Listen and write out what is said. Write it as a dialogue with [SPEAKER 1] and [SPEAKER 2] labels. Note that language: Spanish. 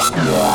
[SPEAKER 1] Yeah.